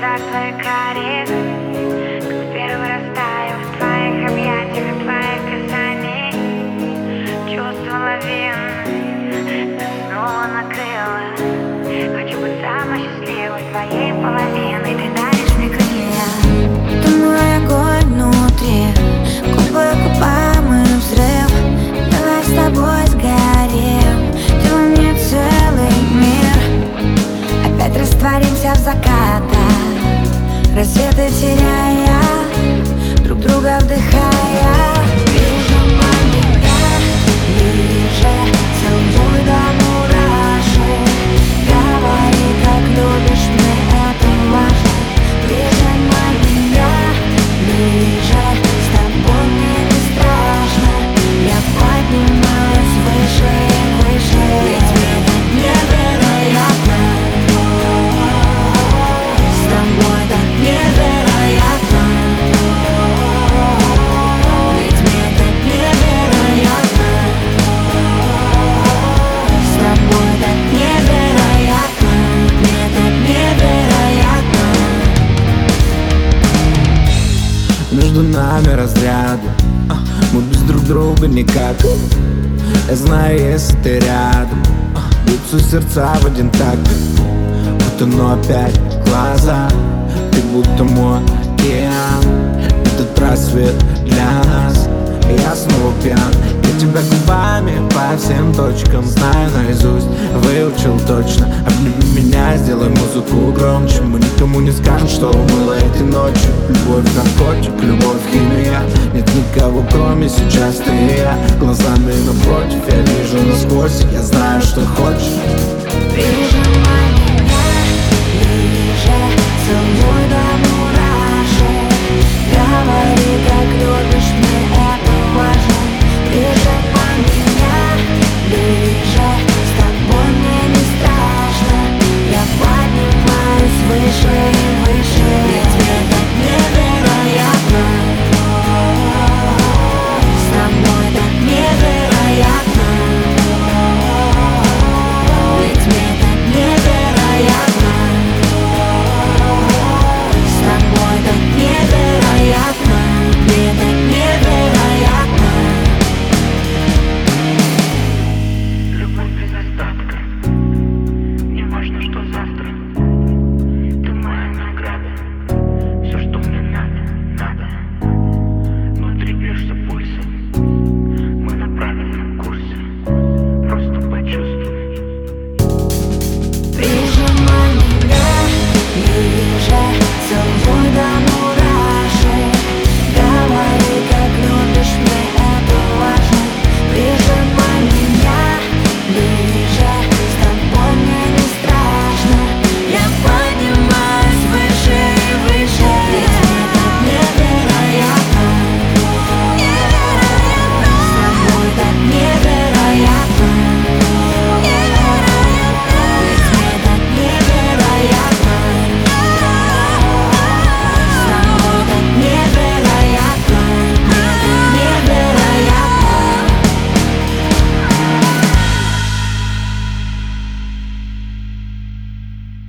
глазах твоих карих Как первый растаю в твоих объятиях и твоих касаний Чувство лавин Нас снова накрыло. Хочу быть самой счастливой твоей половиной. Ты мне крылья Ты мой внутри. Губы губам и взрыв. Давай с тобой сгорим. Ты мне целый мир. Опять растворимся в закатах Рассветы теряя Друг друга вдыхая нами разряды Мы без друг друга никак. Я знаю, если ты рядом. А, Бьются сердца в один такт. Будто но опять глаза. Ты будто мой океан. Этот рассвет для нас. Я снова пьян тебя губами по всем точкам Знаю наизусть, выучил точно. Обними меня, сделай музыку громче. Мы никому не скажем, что было этой ночью Любовь наркотик, любовь химия. Нет никого кроме сейчас ты и я. Глазами напротив, я вижу насквозь. Я знаю, что хочешь